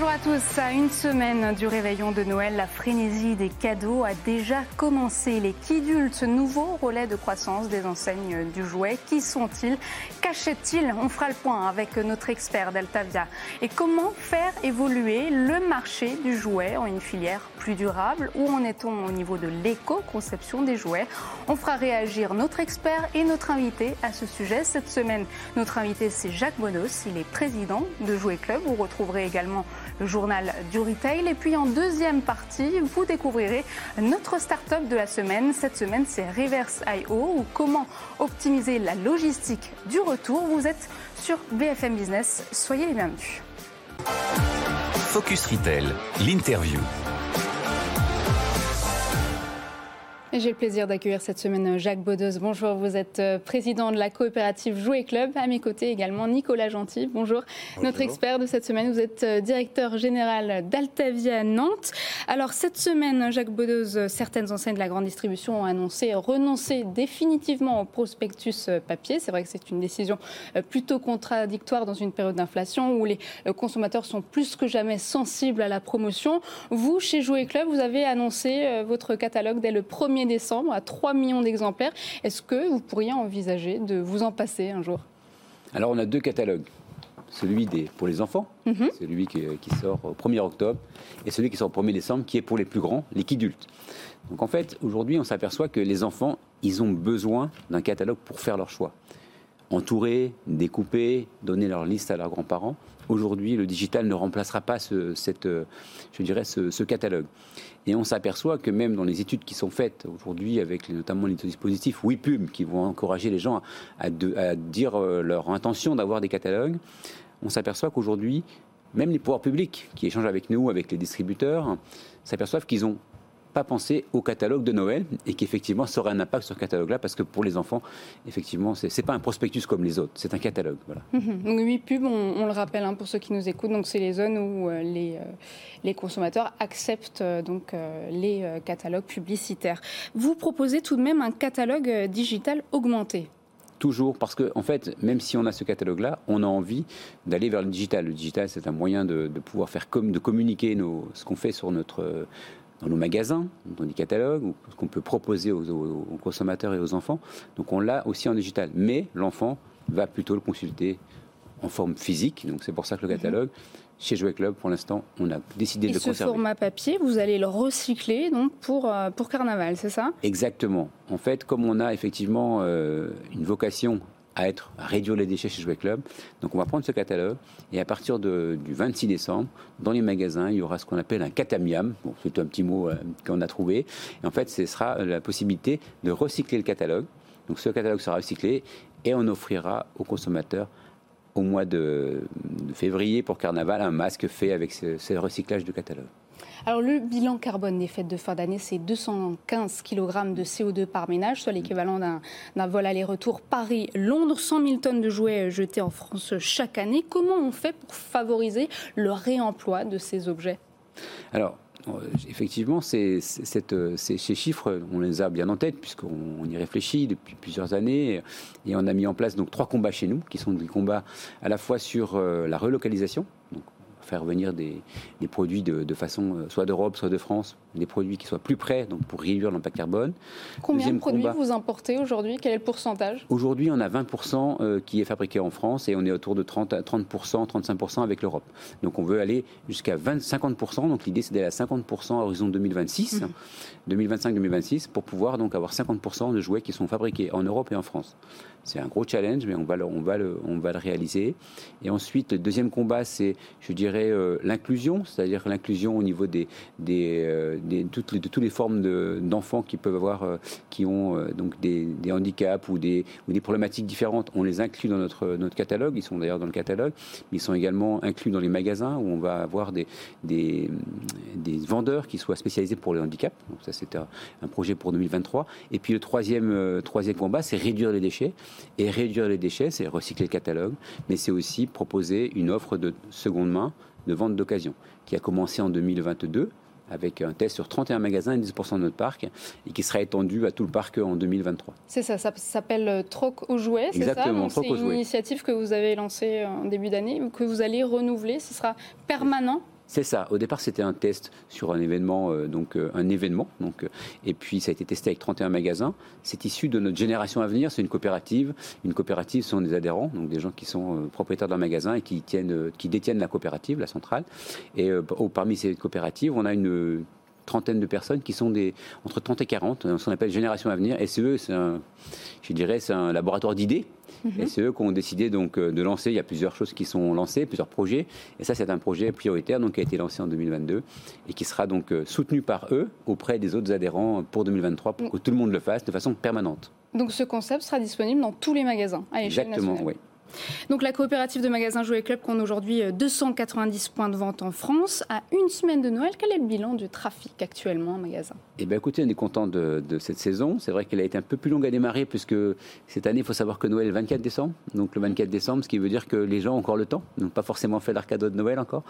Bonjour à tous. À une semaine du réveillon de Noël, la frénésie des cadeaux a déjà commencé. Les Kidules, ce nouveau relais de croissance des enseignes du jouet, qui sont-ils? Qu'achètent-ils? On fera le point avec notre expert d'Altavia. Et comment faire évoluer le marché du jouet en une filière plus durable? Où en est-on au niveau de l'éco-conception des jouets? On fera réagir notre expert et notre invité à ce sujet. Cette semaine, notre invité, c'est Jacques Bonos. Il est président de Jouet Club. Vous retrouverez également le journal du retail. Et puis en deuxième partie, vous découvrirez notre start-up de la semaine. Cette semaine, c'est Reverse.io ou comment optimiser la logistique du retour. Vous êtes sur BFM Business. Soyez les bienvenus. Focus Retail, l'interview. J'ai le plaisir d'accueillir cette semaine Jacques Baudeuse. Bonjour, vous êtes euh, président de la coopérative Jouet Club. À mes côtés également Nicolas Gentil. Bonjour. Notre expert de cette semaine, vous êtes euh, directeur général d'Altavia Nantes. Alors cette semaine, Jacques Baudeuse, certaines enseignes de la grande distribution ont annoncé renoncer définitivement au prospectus euh, papier. C'est vrai que c'est une décision plutôt contradictoire dans une période d'inflation où les consommateurs sont plus que jamais sensibles à la promotion. Vous, chez Jouet Club, vous avez annoncé votre catalogue dès le premier décembre à 3 millions d'exemplaires. Est-ce que vous pourriez envisager de vous en passer un jour? Alors on a deux catalogues. Celui des, pour les enfants, mhm. celui qui, sort au 1er octobre, et celui qui sort au 1er décembre, qui est pour les plus grands, les kidultes. Donc en fait, aujourd'hui, on s'aperçoit que les enfants, ils ont besoin d'un catalogue pour faire leur choix. Entourer, découper, donner leur liste à leurs grands-parents. Aujourd'hui, le digital ne remplacera pas ce, cette, je dirais, ce catalogue. Et on s'aperçoit que même dans les études qui sont faites aujourd'hui, avec notamment les dispositifs WePub, qui vont encourager les gens à, dire euh, leur intention d'avoir des catalogues, on s'aperçoit qu'aujourd'hui, même les pouvoirs publics qui échangent avec nous, avec les distributeurs, s'aperçoivent qu'ils ont pas penser au catalogue de Noël et qu'effectivement ça aurait un impact sur ce catalogue-là parce que pour les enfants, effectivement, c'est n'est pas un prospectus comme les autres, c'est un catalogue. Voilà. Mhm. Donc oui, pub, on, le rappelle hein, pour ceux qui nous écoutent, donc c'est les zones où euh, les, euh, les consommateurs acceptent euh, donc les catalogues publicitaires. Vous proposez tout de même un catalogue digital augmenté toujours parce que en fait même si on a ce catalogue là on a envie d'aller vers le digital le digital c'est un moyen de, pouvoir faire comme de communiquer nos, ce qu'on fait sur notre dans nos magasins, dans des catalogues, ou ce qu'on peut proposer aux, consommateurs et aux enfants. Donc on l'a aussi en digital. Mais l'enfant va plutôt le consulter en forme physique. Donc c'est pour ça que le mhm. catalogue, chez Jouet Club, pour l'instant, on a décidé de le conserver. ce format papier, vous allez le recycler donc pour, euh, pour Carnaval, c'est ça? Exactement. En fait, comme on a effectivement euh, une vocation à être réduire les déchets chez Jouet Club. Donc on va prendre ce catalogue et à partir du 26 décembre, dans les magasins, il y aura ce qu'on appelle un catamiam. Bon, c'est un petit mot euh, qu'on a trouvé. En fait, ce sera la possibilité de recycler le catalogue. Donc ce catalogue sera recyclé et on offrira aux consommateurs au mois de, février pour Carnaval un masque fait avec ce recyclage de catalogue. Alors le bilan carbone des fêtes de fin d'année, c'est 215 kg de CO2 par ménage, soit l'équivalent d'un vol aller-retour Paris-Londres, 100 000 tonnes de jouets jetés en France chaque année. Comment on fait pour favoriser le réemploi de ces objets? Alors, euh, effectivement, ces, ces, chiffres, on les a bien en tête puisqu'on y réfléchit depuis plusieurs années. Et on a mis en place donc trois combats chez nous qui sont des combats à la fois sur euh, la relocalisation, donc faire venir des, produits de, façon euh, soit d'Europe, soit de France, des produits qui soient plus près, donc pour réduire l'impact carbone. Combien de produits vous importez aujourd'hui? Quel est le pourcentage? Aujourd'hui, on a 20% euh, qui est fabriqué en France et on est autour de 30, 30% 35% avec l'Europe. Donc on veut aller jusqu'à 50%. Donc l'idée, c'est d'aller à 50% à horizon 2026, 2025-2026, mmh. pour pouvoir donc avoir 50% de jouets qui sont fabriqués en Europe et en France. C'est un gros challenge, mais on va le, on va le, on va le réaliser. Et ensuite, le deuxième combat, c'est, je dirais, euh, l'inclusion, c'est-à-dire l'inclusion au niveau des, euh, de toutes les formes d'enfants qui peuvent avoir, euh, qui ont donc des, handicaps ou des, problématiques différentes. On les inclut dans notre, catalogue. Ils sont d'ailleurs dans le catalogue, mais ils sont également inclus dans les magasins où on va avoir des vendeurs qui soient spécialisés pour les handicaps. Donc ça, c'est un, un, projet pour 2023. Et puis le troisième, troisième combat, c'est réduire les déchets. Et réduire les déchets, c'est recycler le catalogue, mais c'est aussi proposer une offre de seconde main de vente d'occasion qui a commencé en 2022 avec un test sur 31 magasins et 10% de notre parc, et qui sera étendu à tout le parc en 2023. C'est ça, ça s'appelle Troc aux jouets, c'est ça Exactement, Troc aux C'est jouets. une initiative que vous avez lancée en début d'année, que vous allez renouveler, ce sera permanent C'est ça. Au départ, c'était un test sur un événement, euh, donc euh, un événement. Donc, euh, et puis, ça a été testé avec 31 magasins. C'est issu de notre génération à venir. C'est une coopérative. Une coopérative, ce sont des adhérents, donc des gens qui sont propriétaires d'un magasin et qui, tiennent, qui détiennent la coopérative, la centrale. Et au- parmi ces coopératives, on a une trentaine de personnes qui sont des entre 30 et 40, euh, ce qu'on appelle génération à venir. SE, c'est un, je dirais, c'est un laboratoire d'idées. Et c'est eux qui ont décidé donc euh, de lancer. Il y a plusieurs choses qui sont lancées, plusieurs projets. Et ça, c'est un projet prioritaire donc qui a été lancé en 2022 et qui sera donc euh, soutenu par eux auprès des autres adhérents pour 2023 pour que tout le monde le fasse de façon permanente. Donc ce concept sera disponible dans tous les magasins à l'échelle Exactement, nationale. oui. Donc la coopérative de magasins Jouets Club compte aujourd'hui euh, 290 points de vente en France. À une semaine de Noël, quel est le bilan du trafic actuellement en magasin? Eh bien, écoutez, on est content de, de cette saison. C'est vrai qu'elle a été un peu plus longue à démarrer, puisque cette année, il faut savoir que Noël est le 24 décembre. Donc, le 24 décembre, ce qui veut dire que les gens ont encore le temps. N'ont pas forcément fait leur cadeau de Noël encore.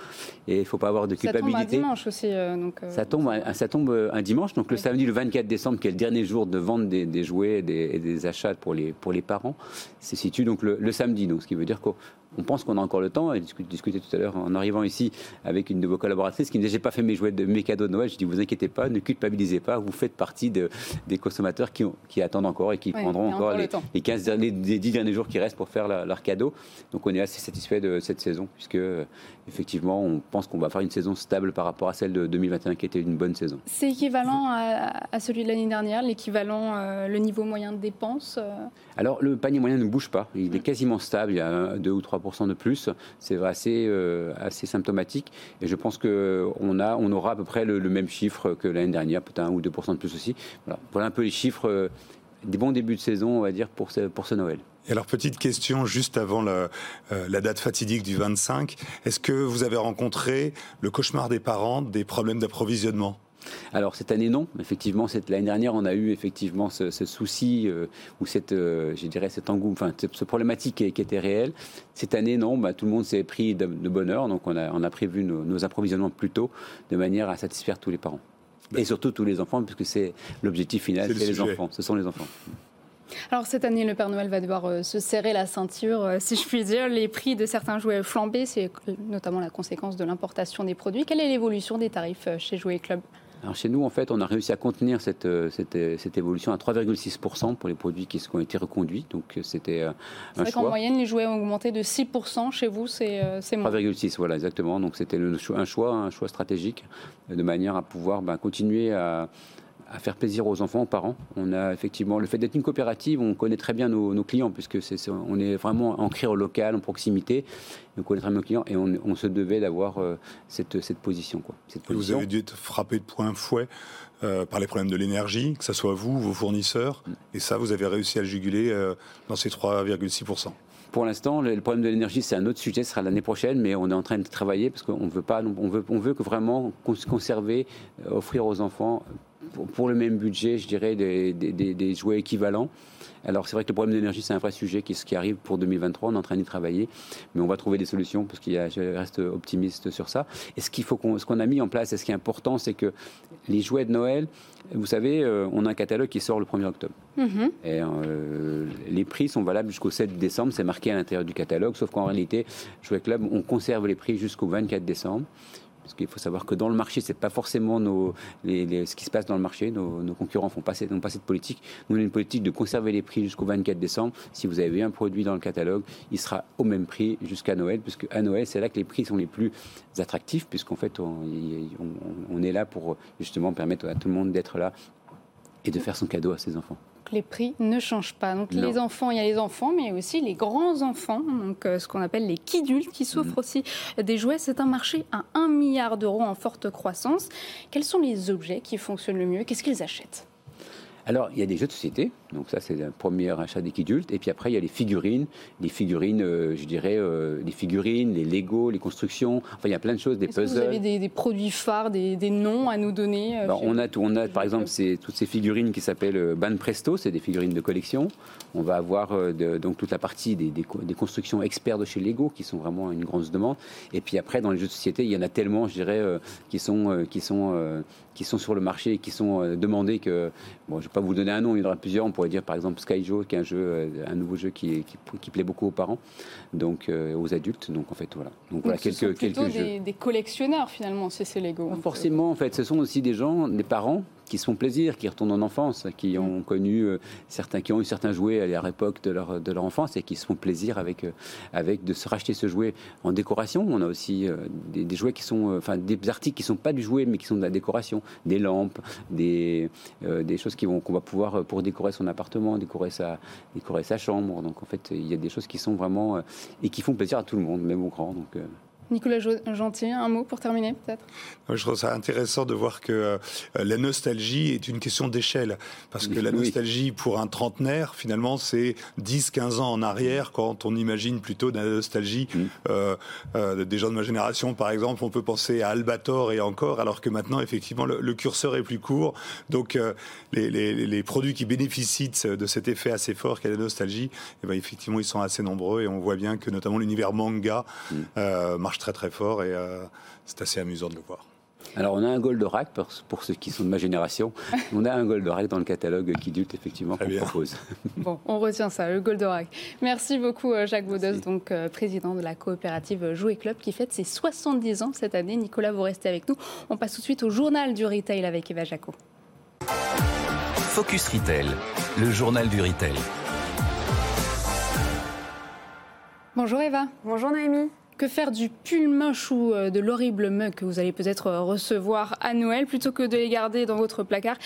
Et il ne faut pas avoir de Ça tombe un culpabilité. dimanche aussi. euh, donc, euh, Ça tombe, un- ça tombe euh, un dimanche, donc le samedi le 24 décembre, qui est le dernier jour de vente des, des jouets et des, et des achats pour les, pour les parents, se situe donc le, le samedi. Ce qui veut dire qu'on on pense qu'on a encore le temps. Et discuté tout à l'heure en arrivant ici avec une de vos collaboratrices qui me disait J'ai pas fait mes jouets de mes cadeaux de Noël. Je dis Vous inquiétez pas, ne culpabilisez pas. Vous faites partie de- des consommateurs qui, ont- qui attendent encore et qui Oui, prendront encore, encore le les, temps. les 15 derniers, les 10 derniers jours qui restent pour faire la- leur cadeau. Donc, on est assez satisfait de cette saison, puisque euh, effectivement, on pense qu'on va faire une saison stable par rapport à celle de 2021 qui était une bonne saison. C'est équivalent à, à celui de l'année dernière, l'équivalent, euh, le niveau moyen de dépenses. euh, Alors, le panier moyen ne bouge pas. Il est quasiment stable. Il y a 2 ou 3 de plus. C'est assez, euh, assez symptomatique. Et je pense qu'on on aura à peu près le, même chiffre que l'année dernière, peut-être 1 ou 2% de plus aussi. Voilà, un peu les chiffres euh, des bons débuts de saison, on va dire, pour ce, Noël. Et alors, petite question juste avant la, euh, la date fatidique du 25. Est-ce que vous avez rencontré le cauchemar des parents des problèmes d'approvisionnement? Alors cette année non, effectivement cette- l'année dernière on a eu effectivement ce, ce souci euh, ou cette, euh, je dirais cet engouement, enfin ce, ce problématique qui, qui était réel. Cette année non, bah, tout le monde s'est pris de, de bonne heure, donc on a, on a prévu nos, nos approvisionnements plus tôt de manière à satisfaire tous les parents. Et surtout tous les enfants, puisque c'est l'objectif final, C'est le c'est les sujet. enfants, ce sont les enfants. Alors cette année, le Père Noël va devoir euh, se serrer la ceinture, euh, si je puis dire. Les prix de certains jouets flambés, c'est notamment la conséquence de l'importation des produits. Quelle est l'évolution des tarifs euh, chez Jouet Club? Alors chez nous, en fait, on a réussi à contenir cette, euh, cette, euh, cette évolution à 3,6% pour les produits qui ont été reconduits. Donc euh, c'était un vrai choix. moyenne, les jouets ont augmenté de 6%. Chez vous, c'est moins. 3,6, voilà, exactement. Donc c'était un choix, un choix stratégique, de manière à pouvoir ben, continuer à, à faire plaisir aux enfants, aux parents. On a effectivement le fait d'être une coopérative, on connaît très bien nos, nos clients puisque c'est, on est vraiment ancré au local, en proximité. On connaît très bien nos clients et on, on se devait d'avoir euh, cette, cette position, quoi. Cette Et Vous avez dû être frappé de plein fouet euh, par les problèmes de l'énergie, que ce soit vous, vos fournisseurs. Et ça, vous avez réussi à le juguler euh, dans ces 3,6%. Pour l'instant, le problème de l'énergie, c'est un autre sujet, ce sera l'année prochaine, mais on est en train de travailler parce qu'on veut pas, on veut, on veut que vraiment cons- conserver, offrir aux enfants pour, pour le même budget, je dirais, des, des- des- des jouets équivalents. Alors c'est vrai que le problème d'énergie, c'est un vrai sujet qui, ce qui arrive pour 2023. On est en train d'y travailler, mais on va trouver des solutions parce qu'il je reste optimiste sur ça. Et ce qu'il faut qu'on, ce qu'on a mis en place, et ce qui est important, c'est que les jouets de Noël, vous savez, euh, on a un catalogue qui sort le 1er octobre. Mhm. Et euh, les prix sont valables jusqu'au 7 décembre, c'est marqué à l'intérieur du catalogue, sauf qu'en réalité, Jouet Club, on conserve les prix jusqu'au 24 décembre. Parce qu'il faut savoir que dans le marché, c'est pas forcément nos, ce qui se passe dans le marché. Nos, concurrents font pas, n'ont pas cette politique. Nous, on a une politique de conserver les prix jusqu'au 24 décembre. Si vous avez un produit dans le catalogue, il sera au même prix jusqu'à Noël, puisque à Noël, c'est là que les prix sont les plus attractifs, puisqu'en fait, on- on est là pour justement permettre à tout le monde d'être là et de faire son cadeau à ses enfants. Les prix ne changent pas. Donc Non. les enfants, il y a les enfants, mais il y a aussi les grands enfants, donc euh, ce qu'on appelle les kidultes, qui Mm. s'offrent aussi des jouets. C'est un marché à 1 milliard d'euros en forte croissance. Quels sont les objets qui fonctionnent le mieux? Qu'est-ce qu'ils achètent? Alors, il y a des jeux de société. Donc ça, c'est le premier achat des kidultes. Et puis après, il y a les figurines. Les figurines, euh, je dirais, euh, les figurines, les Lego, les constructions. Enfin, il y a plein de choses, des puzzles. Que vous avez des, produits phares, des, noms à nous donner bah, On a tout. On a, par exemple, toutes ces figurines qui s'appellent Ban Presto. C'est des figurines de collection. On va avoir donc toute la partie des, des, constructions experts de chez Lego qui sont vraiment une grande demande. Et puis après, dans les jeux de société, il y en a tellement, je dirais, qui sont, qui sont qui sont sur le marché et qui sont euh, demandés que, bon, je ne vais pas vous donner un nom, il y en aura plusieurs, on pourrait dire par exemple Skyjo, qui est un, jeu, euh, un nouveau jeu qui, qui, plaît beaucoup aux parents, donc euh, aux adultes, donc en fait voilà. Donc, voilà, quelques, ce sont plutôt quelques des, des, collectionneurs finalement, c'est ces Lego. forcément, en fait, ce sont aussi des gens, des parents qui se font plaisir, qui retournent en enfance, qui ont mm. connu certains, qui ont eu certains jouets à de leur, de leur enfance et qui se font plaisir avec, avec de se racheter ce jouet en décoration. On a aussi des, des, jouets qui sont, enfin des articles qui sont pas du jouet mais qui sont de la décoration des lampes, des, euh, des choses qu'on va pouvoir, euh, pour décorer son appartement, décorer sa, décorer sa chambre. Donc en fait, il y a des choses qui sont vraiment. Euh, et qui font plaisir à tout le monde, même au grand. Donc, Nicolas Gentil, un mot pour terminer peut-être? Je trouve ça intéressant de voir que euh, la nostalgie est une question d'échelle. Parce que la nostalgie pour un trentenaire, finalement, c'est 10-15 ans en arrière quand on imagine plutôt de la nostalgie. Mm. Euh, euh, des gens de ma génération, par exemple, on peut penser à Albator et encore, alors que maintenant, effectivement, le, curseur est plus court. Donc, les, les, produits qui bénéficient de cet effet assez fort qu'est la nostalgie, eh ben, effectivement, ils sont assez nombreux et on voit bien que notamment l'univers manga mm. marche très très fort et euh, c'est assez amusant de le voir. Alors on a un Goldorak pour, pour ceux qui sont de ma génération. on a un Goldorak dans le catalogue Kidult effectivement qu'on propose. Bon, on retient ça, le Goldorak. Merci beaucoup euh, Jacques Baudos, donc euh, président de la coopérative Jouet Club qui fête ses 70 ans cette année. Nicolas, vous restez avec nous. On passe tout de suite au journal du retail avec Eva Jaco. Focus Retail, le journal du retail. Bonjour Eva. Bonjour Naomi. Que faire du pull moche ou euh, de l'horrible mug que vous allez peut-être euh, recevoir à Noël plutôt que de les garder dans votre placard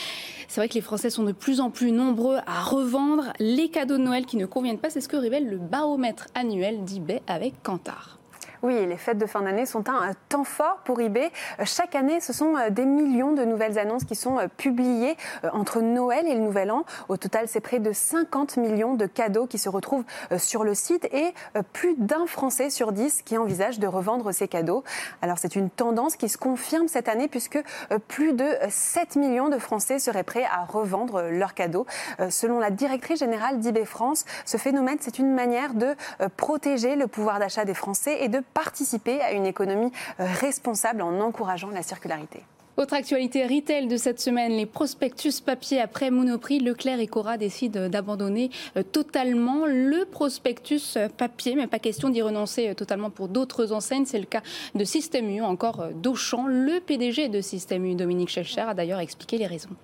C'est vrai que les Français sont de plus en plus nombreux à revendre les cadeaux de Noël qui ne conviennent pas. C'est ce que révèle le baromètre annuel d'eBay avec Kantar. Oui, les fêtes de fin d'année sont un temps fort pour eBay. Euh, chaque année, ce sont euh, des millions de nouvelles annonces qui sont euh, publiées entre Noël et le Nouvel An. Au total, c'est près de 50 millions de cadeaux qui se retrouvent sur le site et plus d'un Français sur dix qui envisage de revendre ses cadeaux. Alors c'est une tendance qui se confirme cette année puisque plus de 7 millions de Français seraient prêts à revendre leurs cadeaux. Selon la directrice générale d'eBay France, ce phénomène, c'est une manière de protéger le pouvoir d'achat des Français et de participer à une économie euh, responsable en encourageant la circularité. Autre actualité retail de cette semaine, les prospectus papier après Monoprix, Leclerc et Cora décident d'abandonner euh, totalement le prospectus papier, mais pas question d'y renoncer euh, totalement pour d'autres enseignes. C'est le cas de Système U, encore d'Auchan. Le PDG de Système U, Dominique Schelcher, a d'ailleurs expliqué les raisons.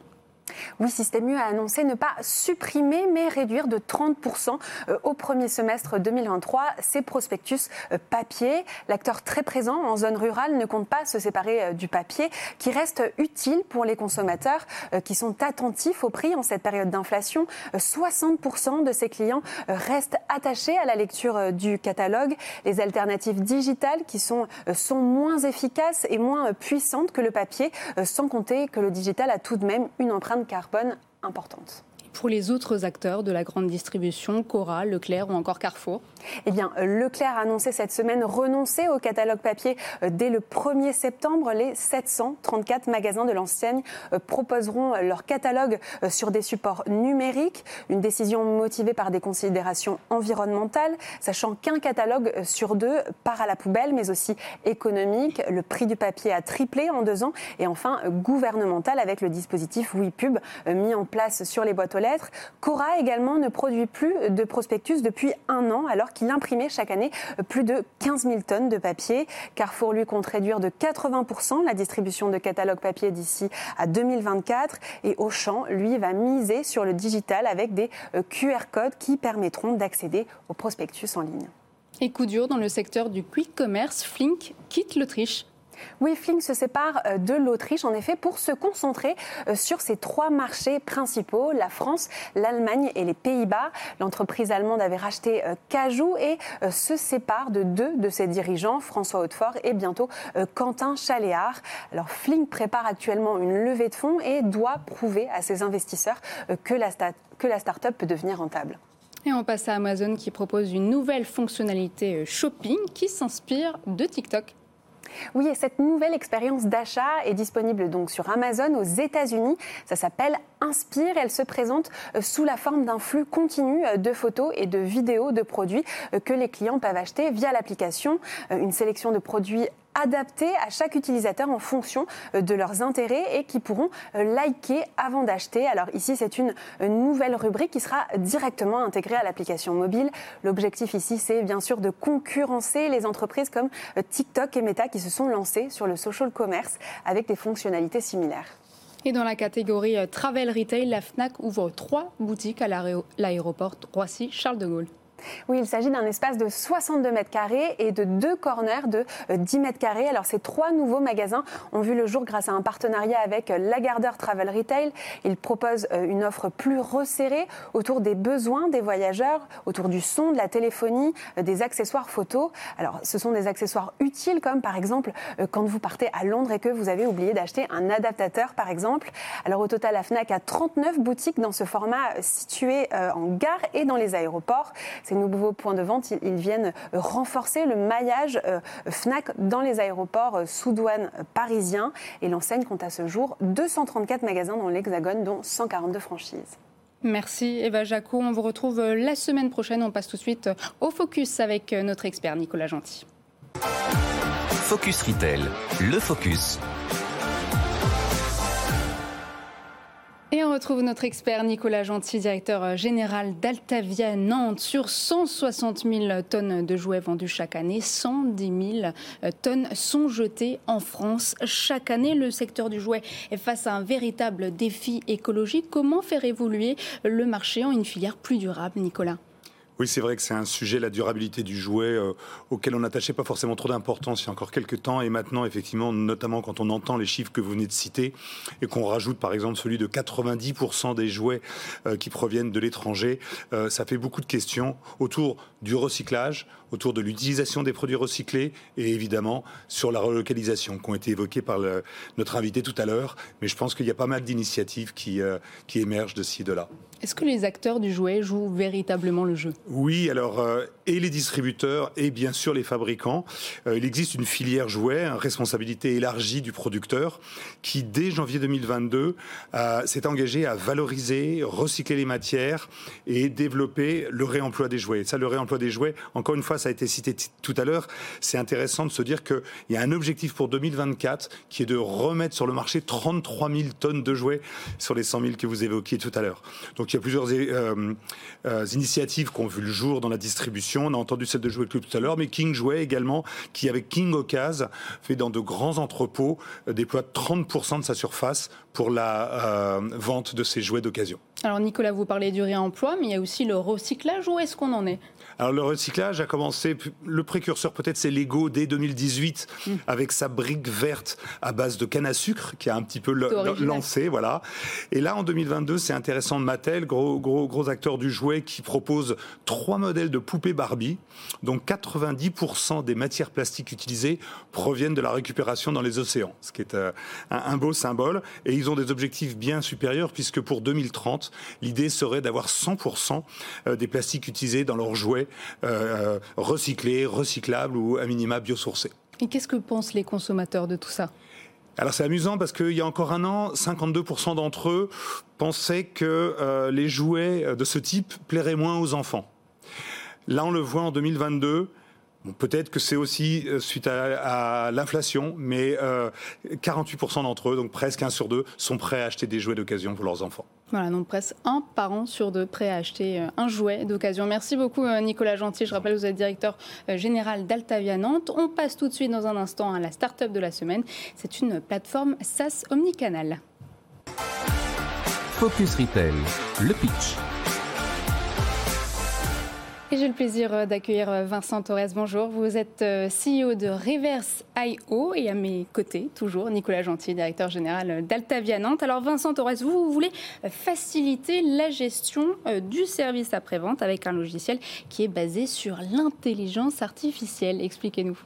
Oui, Système U a annoncé ne pas supprimer, mais réduire de 30% euh, au premier semestre 2023 ses prospectus euh, papier. L'acteur très présent en zone rurale ne compte pas se séparer euh, du papier, qui reste utile pour les consommateurs qui sont attentifs au prix en cette période d'inflation. 60% de ses clients restent attachés à la lecture du catalogue. Les alternatives digitales qui sont, sont moins efficaces et moins puissantes que le papier, sans compter que le digital a tout de même une empreinte carbone importante pour les autres acteurs de la grande distribution, Cora, Leclerc ou encore Carrefour Eh bien, Leclerc a annoncé cette semaine renoncer au catalogue papier euh, dès le 1er septembre. Les 734 magasins de l'enseigne euh, proposeront euh, leur catalogue sur des supports numériques, une décision motivée par des considérations environnementales, sachant qu'un catalogue sur deux part à la poubelle, mais aussi économique. Le prix du papier a triplé en deux ans et enfin gouvernemental avec le dispositif WePub mis en place sur les boîtes Cora également ne produit plus de prospectus depuis un an, alors qu'il imprimait chaque année plus de 15 000 tonnes de papier. Carrefour, lui, compte réduire de 80% la distribution de catalogues papier d'ici à 2024. Et Auchan, lui, va miser sur le digital avec des euh, QR codes qui permettront d'accéder aux prospectus en ligne. Et coup dur dans le secteur du quick commerce, Flink quitte l'Autriche. Oui, Fling se sépare euh, de l'Autriche, en effet, pour se concentrer euh, sur ses trois marchés principaux, la France, l'Allemagne et les Pays-Bas. L'entreprise allemande avait racheté euh, Cajou et se sépare de deux de ses dirigeants, François Hautefort et bientôt Quentin Chaléard. Alors, Fling prépare actuellement une levée de fonds et doit prouver à ses investisseurs que la, que la start-up peut devenir rentable. Et on passe à Amazon qui propose une nouvelle fonctionnalité shopping qui s'inspire de TikTok. Oui, et cette nouvelle expérience d'achat est disponible donc sur Amazon aux États-Unis. Ça s'appelle Inspire. Elle se présente euh, sous la forme d'un flux continu euh, de photos et de vidéos de produits euh, que les clients peuvent acheter via l'application. Une sélection de produits adaptés à chaque utilisateur en fonction euh, de leurs intérêts et qui pourront euh, liker avant d'acheter. Alors ici, c'est une nouvelle rubrique qui sera directement intégrée à l'application mobile. L'objectif ici, c'est bien sûr de concurrencer les entreprises comme euh, TikTok et Meta qui se sont lancées sur le social commerce avec des fonctionnalités similaires. Et dans la catégorie Travel Retail, la FNAC ouvre trois boutiques à l'aéroport Roissy-Charles de Gaulle. Oui, il s'agit d'un espace de 62 mètres carrés et de deux corners de 10 euh, mètres carrés. Alors, ces trois nouveaux magasins ont vu le jour grâce à un partenariat avec euh, Lagardère Travel Retail. Ils proposent euh, une offre plus resserrée autour des besoins des voyageurs, autour du son, de la téléphonie, des accessoires photos. Alors, ce sont des accessoires utiles comme par exemple quand vous partez à Londres et que vous avez oublié d'acheter un adaptateur, par exemple. Alors, au total, la FNAC a 39 boutiques dans ce format situé en gare et dans les aéroports. Ces nouveaux points de vente, ils, viennent renforcer le maillage euh, FNAC dans les aéroports euh, sous-douane parisiens. Et l'enseigne compte à ce jour 234 magasins dans l'Hexagone, dont 142 franchises. Merci Eva Jaco. On vous retrouve euh, la semaine prochaine. On passe tout de suite au Focus avec notre expert Nicolas Gentil. Focus Retail, le Focus Et on retrouve notre expert Nicolas Gentil, directeur général d'Altavia Nantes. Sur 160 000 tonnes de jouets vendus chaque année, 110 000 tonnes sont jetées en France chaque année. Le secteur du jouet est face à un véritable défi écologique. Comment faire évoluer le marché en une filière plus durable, Nicolas? Oui, c'est vrai que c'est un sujet, la durabilité du jouet, euh, auquel on n'attachait pas forcément trop d'importance il y a encore quelques temps. Et maintenant, effectivement, notamment quand on entend les chiffres que vous venez de citer et qu'on rajoute par exemple celui de 90% des jouets euh, qui proviennent de l'étranger, euh, ça fait beaucoup de questions autour du recyclage, autour de l'utilisation des produits recyclés et évidemment sur la relocalisation qui ont été évoquées par notre invité tout à l'heure. Mais je pense qu'il y a pas mal d'initiatives qui, qui émergent de ci et de là. Est-ce que les acteurs du jouet jouent véritablement le jeu? Oui, alors, euh, et les distributeurs et bien sûr les fabricants. Euh, il existe une filière jouet, une responsabilité élargie du producteur, qui dès janvier 2022 euh, s'est engagé à valoriser, recycler les matières et développer le réemploi des jouets. Ça, le réemploi des jouets, encore une fois, ça a été cité tout à l'heure, c'est intéressant de se dire qu'il y a un objectif pour 2024 qui est de remettre sur le marché 33 000 tonnes de jouets sur les 100 000 que vous évoquiez tout à l'heure. Donc il y a plusieurs euh, euh, initiatives qui ont vu le jour dans la distribution. On a entendu celle de Jouet Club tout à l'heure, mais King Jouet également, qui avec King Ocase fait dans de grands entrepôts euh, déploie 30% de sa surface pour la vente de ces jouets d'occasion. Alors Nicolas, vous parlez du réemploi, mais il y a aussi le recyclage. Où est-ce qu'on en est? Alors le recyclage a commencé, le précurseur peut-être c'est Lego dès 2018 mm. avec sa brique verte à base de canne à sucre qui a un petit peu lancé, voilà. Et là en 2022 c'est intéressant de Mattel, gros gros gros acteur du jouet qui propose trois modèles de poupées Barbie, donc 90% des matières plastiques utilisées proviennent de la récupération dans les océans, ce qui est euh, un, beau symbole. Et ils ont des objectifs bien supérieurs puisque pour 2030 l'idée serait d'avoir 100% euh, des plastiques utilisés dans leurs jouets euh, recyclés, recyclables ou à minima biosourcés. Et qu'est-ce que pensent les consommateurs de tout ça? Alors c'est amusant parce qu'il y a encore un an, 52% d'entre eux pensaient que euh, les jouets de ce type plairaient moins aux enfants. Là, on le voit en 2022, Peut-être que c'est aussi euh, suite à, l'inflation, mais 48% d'entre eux, donc presque un sur deux, sont prêts à acheter des jouets d'occasion pour leurs enfants. Voilà, donc presque un parent sur deux prêt à acheter euh, un jouet d'occasion. Merci beaucoup euh, Nicolas Gentil. Je rappelle, vous êtes directeur euh, général d'Altavia Nantes. On passe tout de suite dans un instant à la start-up de la semaine. C'est une plateforme SaaS omnicanal. Focus Retail, le pitch. Et j'ai le plaisir euh, d'accueillir euh, Vincent Torres. Bonjour, vous êtes euh, CEO de Reverse IO et à mes côtés, toujours, Nicolas Gentil, directeur général d'Altavia Nantes. Alors Vincent Torres, vous, vous voulez faciliter la gestion du service après-vente avec un logiciel qui est basé sur l'intelligence artificielle. Expliquez-nous.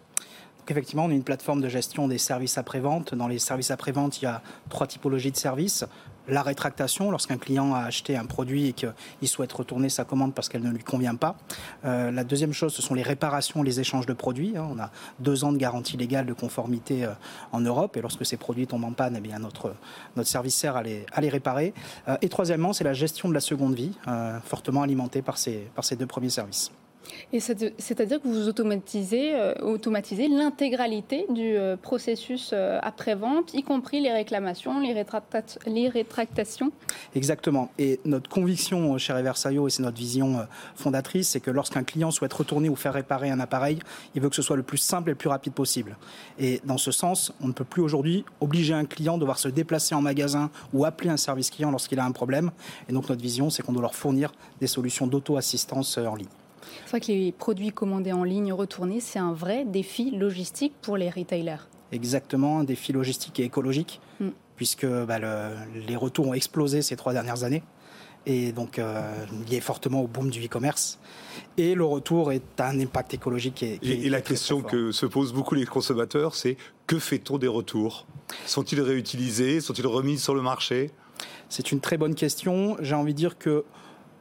effectivement, on est une plateforme de gestion des services après-vente. Dans les services après-vente, il y a trois typologies de services la rétractation lorsqu'un client a acheté un produit et qu'il souhaite retourner sa commande parce qu'elle ne lui convient pas. Euh, la deuxième chose, ce sont les réparations, les échanges de produits. Hein. On a deux ans de garantie légale de conformité euh, en Europe et lorsque ces produits tombent en panne, eh bien notre, notre service sert à les, à les réparer. Euh, et troisièmement, c'est la gestion de la seconde vie, fortement alimentée par ces, par ces deux premiers services. Et c'est-à-dire que vous automatisez, euh, l'intégralité du euh, processus euh, après-vente, y compris les réclamations, les, les, rétractations Exactement. Et notre conviction chez Reversaio, et c'est notre vision fondatrice, c'est que lorsqu'un client souhaite retourner ou faire réparer un appareil, il veut que ce soit le plus simple et le plus rapide possible. Et dans ce sens, on ne peut plus aujourd'hui obliger un client de devoir se déplacer en magasin ou appeler un service client lorsqu'il a un problème. Et donc notre vision, c'est qu'on doit leur fournir des solutions d'auto-assistance en ligne. C'est vrai que les produits commandés en ligne retournés, c'est un vrai défi logistique pour les retailers. Exactement, un défi logistique et écologique, mm. puisque bah, les retours ont explosé ces trois dernières années et donc euh, lié fortement au boom du e-commerce. Et le retour est un impact écologique. et, et, la question que se posent beaucoup les consommateurs, c'est que fait-on des retours? Sont-ils réutilisés? Sont-ils remis sur le marché? C'est une très bonne question. J'ai envie de dire que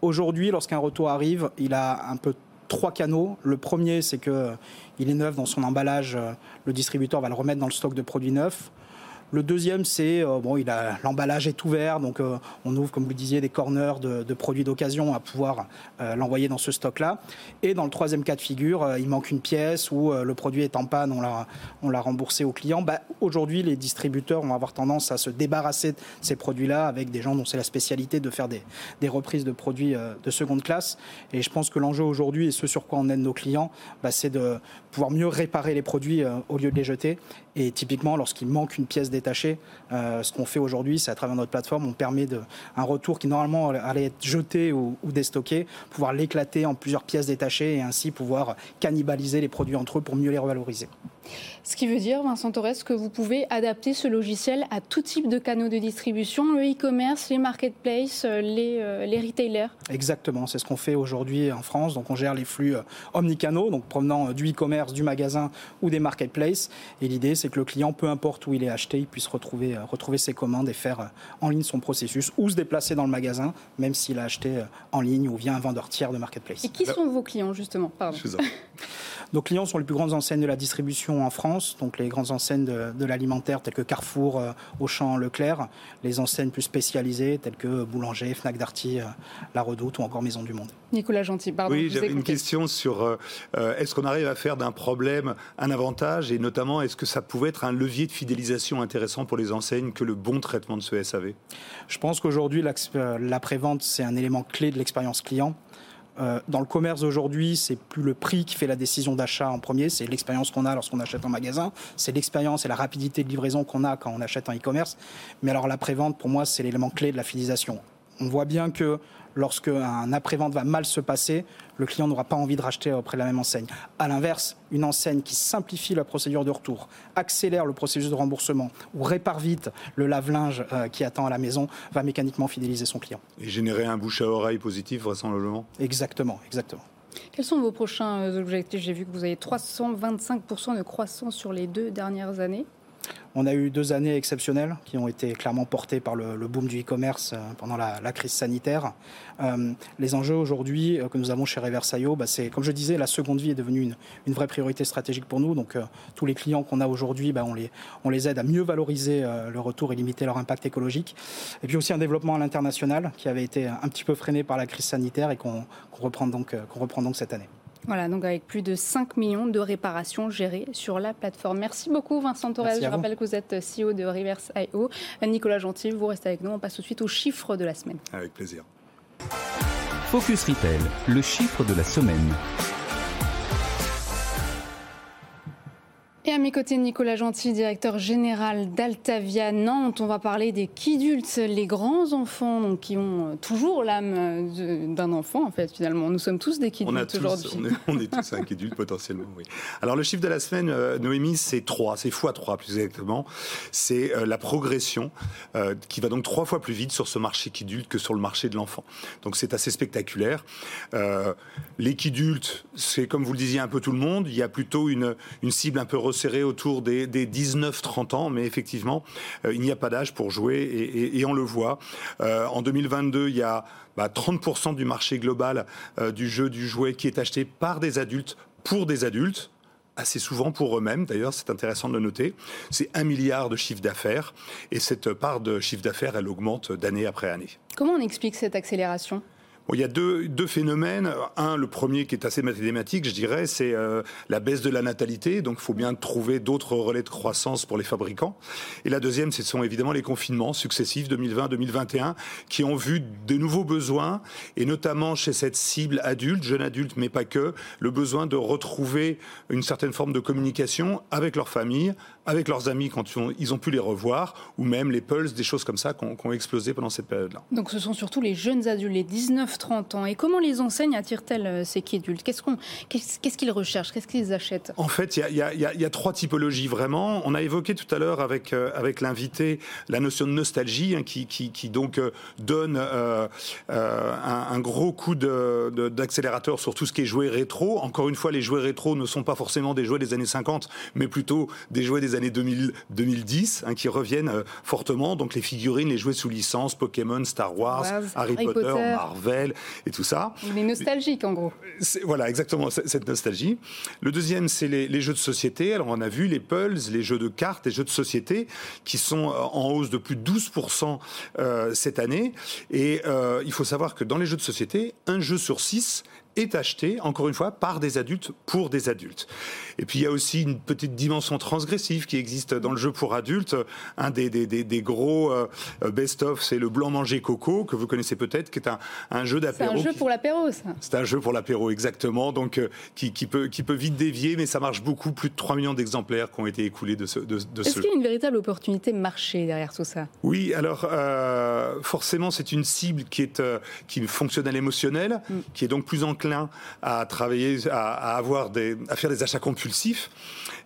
Aujourd'hui, lorsqu'un retour arrive, il a un peu trois canaux. Le premier, c'est que il est neuf dans son emballage. Le distributeur va le remettre dans le stock de produits neufs. Le deuxième, c'est euh, bon, il a l'emballage est ouvert, donc euh, on ouvre, comme vous le disiez, des corners de, produits d'occasion à pouvoir euh, l'envoyer dans ce stock-là. Et dans le troisième cas de figure, il manque une pièce ou le produit est en panne, on l'a remboursé au client. Bah, aujourd'hui, les distributeurs vont avoir tendance à se débarrasser de ces produits-là avec des gens dont c'est la spécialité de faire des, des reprises de produits de seconde classe. Et je pense que l'enjeu aujourd'hui et ce sur quoi on aide nos clients, bah, c'est de pouvoir mieux réparer les produits au lieu de les jeter. Et typiquement, lorsqu'il manque une pièce détachée, euh, ce qu'on fait aujourd'hui, c'est à travers notre plateforme, on permet de, un retour qui normalement allait être jeté ou, ou déstocké, pouvoir l'éclater en plusieurs pièces détachées et ainsi pouvoir cannibaliser les produits entre eux pour mieux les revaloriser. Ce qui veut dire, Vincent Torres, que vous pouvez adapter ce logiciel à tout type de canaux de distribution, le e-commerce, les marketplaces, euh, les, euh, les retailers Exactement, c'est ce qu'on fait aujourd'hui en France. Donc on gère les flux omnicanaux, donc provenant du e-commerce, du magasin ou des marketplaces. Et l'idée, c'est que le client, peu importe où il est acheté, il puisse retrouver, euh, retrouver ses commandes et faire euh, en ligne son processus ou se déplacer dans le magasin, même s'il a acheté euh, en ligne ou via un vendeur tiers de marketplace. Et qui sont vos clients, justement? Pardon. Nos clients sont les plus grandes enseignes de la distribution en France, donc les grandes enseignes de, l'alimentaire telles que Carrefour, Auchan, Leclerc, les enseignes plus spécialisées telles que Boulanger, Fnac Darty, La Redoute ou encore Maison du Monde. Nicolas Gentil, pardon. Oui, j'avais une question sur est-ce qu'on arrive à faire d'un problème un avantage et notamment est-ce que ça pouvait être un levier de fidélisation intéressant pour les enseignes que le bon traitement de ce SAV Je pense qu'aujourd'hui, l'après-vente, c'est un élément clé de l'expérience client. Euh, dans le commerce aujourd'hui, c'est plus le prix qui fait la décision d'achat en premier, c'est l'expérience qu'on a lorsqu'on achète en magasin, c'est l'expérience et la rapidité de livraison qu'on a quand on achète en e-commerce. Mais alors l'après-vente, pour moi, c'est l'élément clé de la fidélisation. On voit bien que lorsque un après-vente va mal se passer, le client n'aura pas envie de racheter auprès de la même enseigne. À l'inverse, une enseigne qui simplifie la procédure de retour, accélère le processus de remboursement ou répare vite le lave-linge euh, qui attend à la maison, va mécaniquement fidéliser son client. Et générer un bouche à oreille positif vraisemblablement? Exactement, exactement. Quels sont vos prochains euh, objectifs? J'ai vu que vous avez 325% de croissance sur les deux dernières années. On a eu deux années exceptionnelles qui ont été clairement portées par le, boom du e-commerce euh, pendant la, crise sanitaire. Euh, les enjeux aujourd'hui euh, que nous avons chez Reversaio, bah, c'est, comme je disais, la seconde vie est devenue une, vraie priorité stratégique pour nous. Donc tous les clients qu'on a aujourd'hui, bah, on, les, on les aide à mieux valoriser le retour et limiter leur impact écologique. Et puis aussi un développement à l'international qui avait été un petit peu freiné par la crise sanitaire et qu'on reprend donc cette année. Voilà, donc avec plus de 5 millions de réparations gérées sur la plateforme. Merci beaucoup Vincent Torres. Je rappelle que vous êtes CEO de Reverse.io. Nicolas Gentil, vous restez avec nous. On passe tout de suite aux chiffres de la semaine. Avec plaisir. Focus Retail, le chiffre de la semaine. Et à mes côtés Nicolas Gentil, directeur général d'Altavia Nantes. On va parler des kidultes, les grands enfants qui ont toujours l'âme d'un enfant en fait finalement. Nous sommes tous des kidultes aujourd'hui. On, est tous un kidulte potentiellement, oui. Alors le chiffre de la semaine, euh, Noémie, c'est 3, c'est x3 plus exactement. C'est euh, la progression euh, qui va donc trois fois plus vite sur ce marché kidulte que sur le marché de l'enfant. Donc c'est assez spectaculaire. les kidultes, c'est comme vous le disiez un peu tout le monde, il y a plutôt une, une cible un peu resserrée autour des, 19-30 ans, mais effectivement, euh, il n'y a pas d'âge pour jouer et, on le voit. Euh, en 2022, il y a 30% bah, du marché global euh, du jeu, du jouet qui est acheté par des adultes pour des adultes assez souvent pour eux-mêmes. D'ailleurs, c'est intéressant de le noter. C'est un milliard de chiffre d'affaires et cette part de chiffre d'affaires, elle augmente d'année après année. Comment on explique cette accélération? Il y a deux, deux, phénomènes. Un, le premier qui est assez mathématique, je dirais, c'est euh, la baisse de la natalité. Donc, il faut bien trouver d'autres relais de croissance pour les fabricants. Et la deuxième, ce sont évidemment les confinements successifs 2020-2021 qui ont vu de nouveaux besoins, et notamment chez cette cible adulte, jeune adulte, mais pas que, le besoin de retrouver une certaine forme de communication avec leur famille, avec leurs amis quand ils ont, pu les revoir, ou même les pulses, des choses comme ça qui ont, explosé pendant cette période-là. Donc ce sont surtout les jeunes adultes, les 19-30 ans. Et comment les enseignes attirent-elles euh, ces qui adultes? Qu'est-ce qu'ils recherchent? Qu'est-ce qu'ils achètent? En fait, il y, a, trois typologies vraiment. On a évoqué tout à l'heure avec, euh, avec l'invité la notion de nostalgie, hein, qui, qui, donc euh, donne un, gros coup d'accélérateur sur tout ce qui est jouet rétro. Encore une fois, les jouets rétro ne sont pas forcément des jouets des années 50, mais plutôt des jouets des années 2000, 2010 hein, qui reviennent euh, fortement. Donc les figurines, les jouets sous licence, Pokémon, Star Wars, Harry, Potter, Marvel et tout ça. Il est nostalgique en gros. Voilà, exactement cette nostalgie. Le deuxième, c'est les, jeux de société. Alors on a vu les Pulse, les jeux de cartes, les jeux de société qui sont euh, en hausse de plus de 12% euh, cette année. Et il faut savoir que dans les jeux de société, un jeu sur six est acheté, encore une fois, par des adultes pour des adultes. Et puis il y a aussi une petite dimension transgressive qui existe dans le jeu pour adultes. Un des, des, des, gros euh, best-of, c'est le blanc manger coco, que vous connaissez peut-être, qui est un, un jeu d'apéro. C'est un jeu pour l'apéro, ça. C'est un jeu pour l'apéro, exactement. Donc euh, qui, qui, peut, qui peut vite dévier, mais ça marche beaucoup. Plus de 3 millions d'exemplaires qui ont été écoulés de ce, de, de Est-ce qu'il y a une véritable opportunité marché derrière tout ça? Oui, alors euh, forcément, c'est une cible qui, est, qui fonctionne à l'émotionnel, mm. qui est donc plus enclin à travailler, à, avoir des, à faire des achats compulsifs.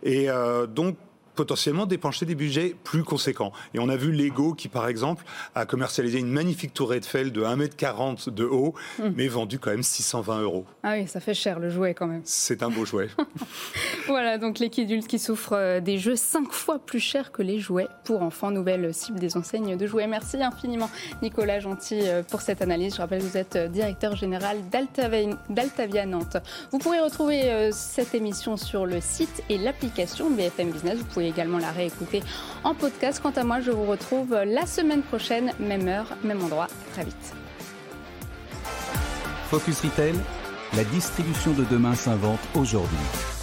Et euh, donc, potentiellement dépenser des budgets plus conséquents. Et on a vu Lego qui, par exemple, a commercialisé une magnifique tour Eiffel de 1m40 de haut, hmm. mais vendu quand même 620 euros. Ah oui, ça fait cher le jouet quand même. C'est un beau jouet. voilà, donc les kidultes qui souffrent euh, des jeux 5 fois plus chers que les jouets pour enfants, nouvelle cible des enseignes de jouets. Merci infiniment Nicolas Gentil euh, pour cette analyse. Je rappelle que vous êtes euh, directeur général d'Altavia Nantes. Vous pourrez retrouver cette émission sur le site et l'application BFM Business. Vous pouvez également la réécouter en podcast. Quant à moi, je vous retrouve la semaine prochaine, même heure, même endroit. Très vite. Focus Retail, la distribution de demain s'invente aujourd'hui.